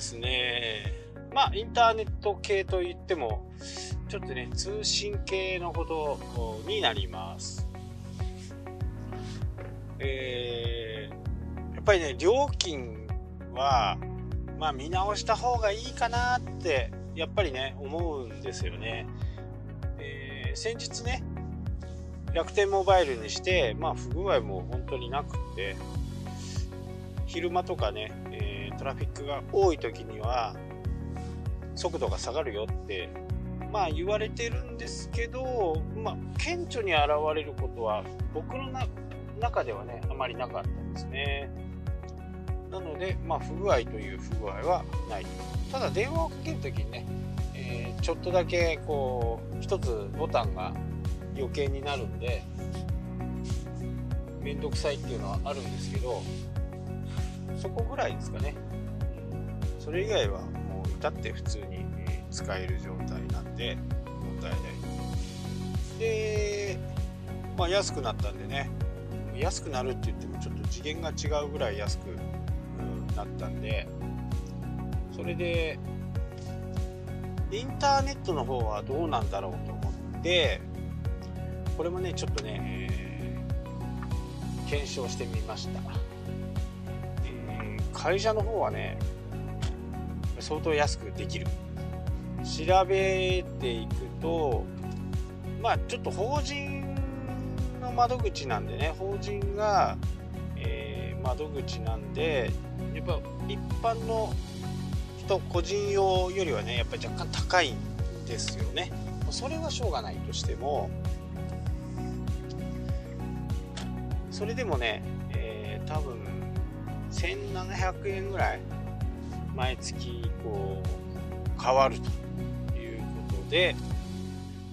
ですね、まあ、インターネット系といっても、ちょっとね、通信系のことになります。えー、やっぱりね、料金は、まあ、見直した方がいいかなって、やっぱりね、思うんですよね。えー、先日ね、楽天モバイルにして、まあ、不具合も本当になくって、昼間とかね、えー、トラフィックが多い時には速度が下がるよってまあ言われてるんですけど、まあ、顕著に現れることは僕の中ではねあまりなかったんですね。なので、まあ、不具合という不具合はない。ただ電話をかける時にね、えー、ちょっとだけこう一つボタンが余計になるんで面倒くさいっていうのはあるんですけどそこぐらいですかね。それ以外はもう至って普通に使える状態なんで問題ない。で、まあ安くなったんでね、安くなるって言ってもちょっと次元が違うぐらい安くなったんで、それで、インターネットの方はどうなんだろうと思って、これもね、ちょっとね、検証してみました。会社の方はね相当安くできる。調べていくとまあちょっと法人の窓口なんでね法人が、えー、窓口なんでやっぱ一般の人個人用よりはねやっぱり若干高いんですよね。それはしょうがないとしてもそれでもね、えー、多分1700円ぐらい毎月こう変わるということで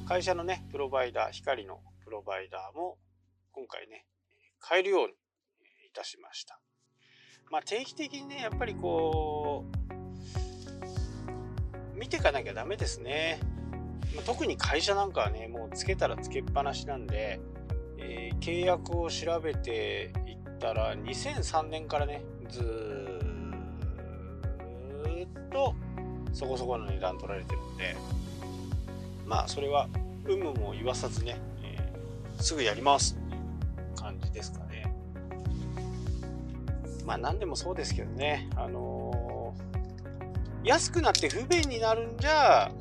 会社のねプロバイダー光のプロバイダーも今回ね変えるようにいたしました。まあ定期的にねやっぱりこう見ていかなきゃダメですね。特に会社なんかはねもうつけたらつけっぱなしなんで、えー、契約を調べていったら2003年からねずっとそこそこの値段取られてるんでまあそれは有無も言わさずね、えー、すぐやります。っていう感じですかね。まあ何でもそうですけどね。あのー、安くなって不便になるんじゃ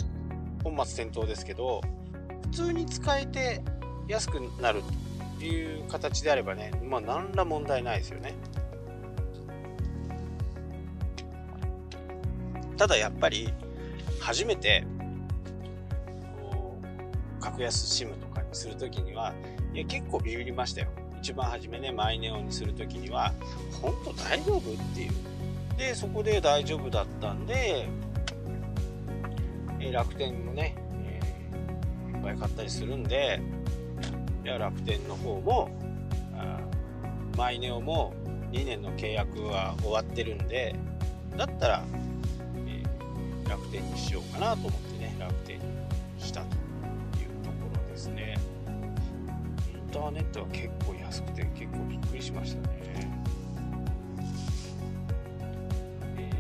本末転倒ですけど普通に使えて安くなる。いう形であればねまあ何ら問題ないですよね。ただやっぱり初めて格安 SIM とかにするときにはいや結構ビビりましたよ。一番初めねマイネオンにするときには本当大丈夫っていう。でそこで大丈夫だったんで、え楽天もね、えー、いっぱい買ったりするんでいや楽天の方もマイネオも2年の契約は終わってるんでだったら楽天にしようかなと思ってね楽天にしたというところですね。インターネットは結構安くて結構びっくりしましたね、え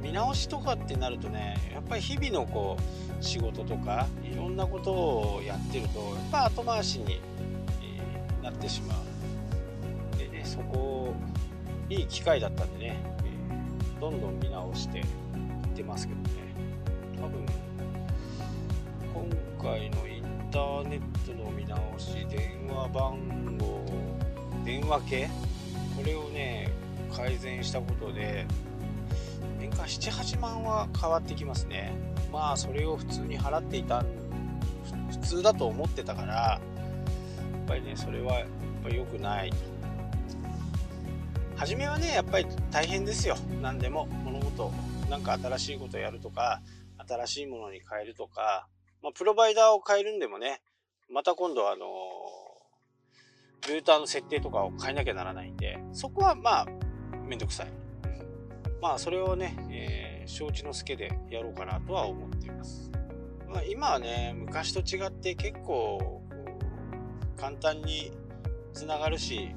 ー、見直しとかってなるとねやっぱり日々のこう仕事とかいろんなことをやってるとやっぱ後回しに、え、なってしまう。でねそこをいい機会だったんでね、え、どんどん見直していってますけどね。多分今回のインターネットの見直し電話番号電話系これをね改善したことで年間78万は変わってきますね。まあそれを普通に払っていた普通だと思ってたからやっぱりねそれはやっぱ良くない。初めはねやっぱり大変ですよ。何でも。物事なんか新しいことやるとか、新しいものに変えるとか、まあ、プロバイダーを変えるんでもね、また今度あのルーターの設定とかを変えなきゃならないんで、そこはまあ、めんどくさい。まあ、それをね、えー、承知の助でやろうかなとは思っています。まあ、今はね、昔と違って結構、簡単につながるし、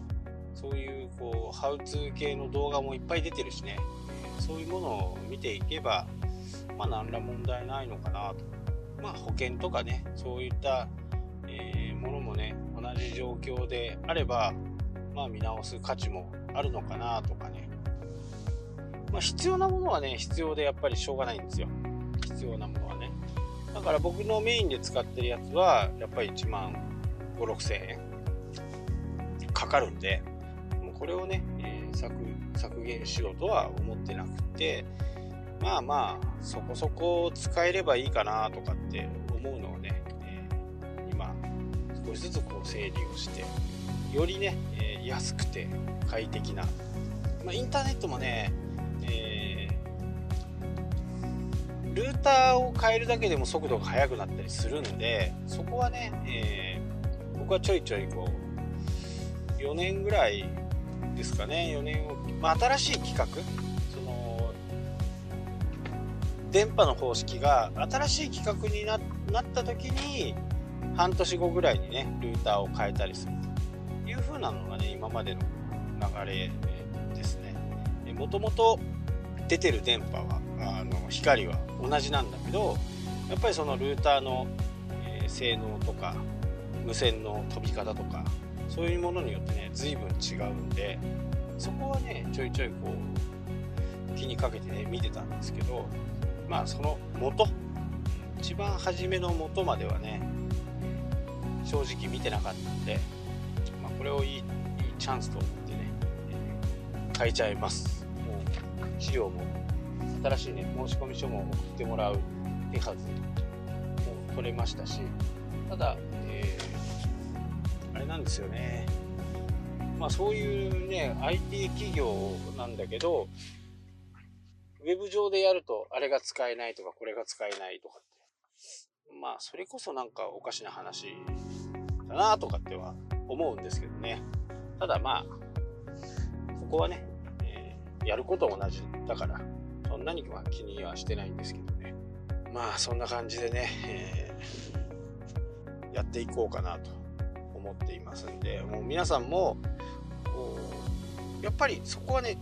そういう、こう、ハウツー系の動画もいっぱい出てるしね、そういうものを見ていけばまあ何ら問題ないのかなと。まあ保険とかねそういった、えー、ものもね同じ状況であればまあ見直す価値もあるのかなとかね。まあ必要なものはね必要でやっぱりしょうがないんですよ。必要なものはね。だから僕のメインで使ってるやつはやっぱり1万5 6千円かかるんでもうこれをね、えー、削削減しろとは思ってなくてまあまあそこそこ使えればいいかなとかって思うのをね、えー、今少しずつこう整理をしてよりね、えー、安くて快適な、まあ、インターネットもね、ー、ルーターを変えるだけでも速度が速くなったりするんでそこはね、え僕はちょいちょいこう4年ぐらいですかね。4年を、まあ、新しい企画？その電波の方式が新しい企画になった時に半年後ぐらいにねルーターを変えたりするという風なのがね今までの流れですね。もともと出てる電波はあの光は同じなんだけどやっぱりそのルーターの、えー、性能とか無線の飛び方とかそういうものによってね随分違うんでそこはねちょいちょいこう気にかけてね見てたんですけどまあその元一番初めの元まではね正直見てなかったんで、まあ、これをいいチャンスと思ってね、えー、変えちゃいます。もう資料も新しいね申し込み書も送ってもらう手はずも取れましたし、ただ、えー、あれなんですよね。まあそういうね、IT 企業なんだけど、ウェブ上でやると、あれが使えないとか、これが使えないとかって、まあそれこそなんかおかしな話だなとかっては思うんですけどね。ただまあ、ここはね、えー、やること同じだから、そんなには気にはしてないんですけどね。まあそんな感じでね、えー、やっていこうかなと思っていますんでもう皆さんもやっぱりそこはね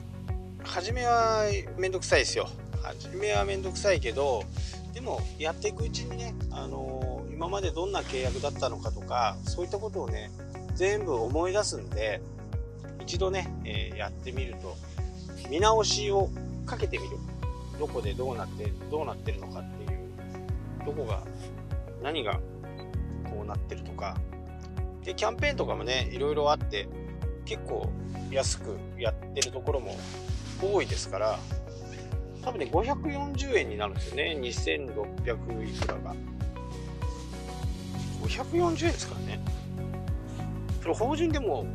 初めはめんどくさいですよ初めはめんどくさいけどでもやっていくうちにね、あのー、今までどんな契約だったのかとかそういったことをね全部思い出すんで一度ね、えー、やってみると見直しをかけてみるどこでどうなってどうなってるのかっていうどこが何がこうなってるとか。でキャンペーンとかもねいろいろあって結構安くやってるところも多いですから多分ね540円になるんですよね。2600いくらが。540円ですからね。それ法人でも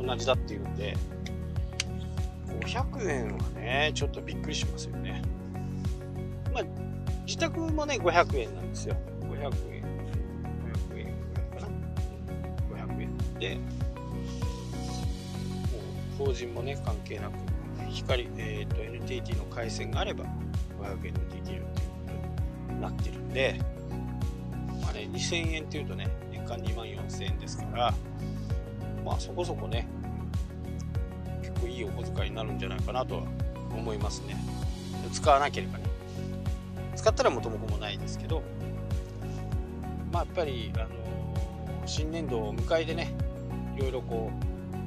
同じだっていうんで500円はねちょっとびっくりしますよね。まあ自宅もね、500円なんですよ。500円。500円ぐらいかな。500円で、もう法人もね、関係なく、光、えっ、ー、と、NTT の回線があれば、500円でできるっていうことになってるんで、まあね、2000円っていうとね、年間2万4000円ですから、まあそこそこね、結構いいお小遣いになるんじゃないかなとは思いますね。使わなければね。使ったら元も子もないですけどまあやっぱり、あの、新年度を迎えてねいろいろこ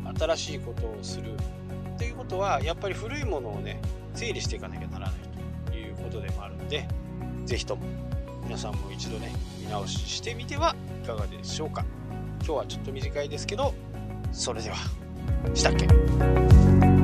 う新しいことをするっていうことはやっぱり古いものをね整理していかなきゃならないということでもあるので是非とも皆さんも一度ね見直ししてみてはいかがでしょうか。今日はちょっと短いですけどそれではしたっけ。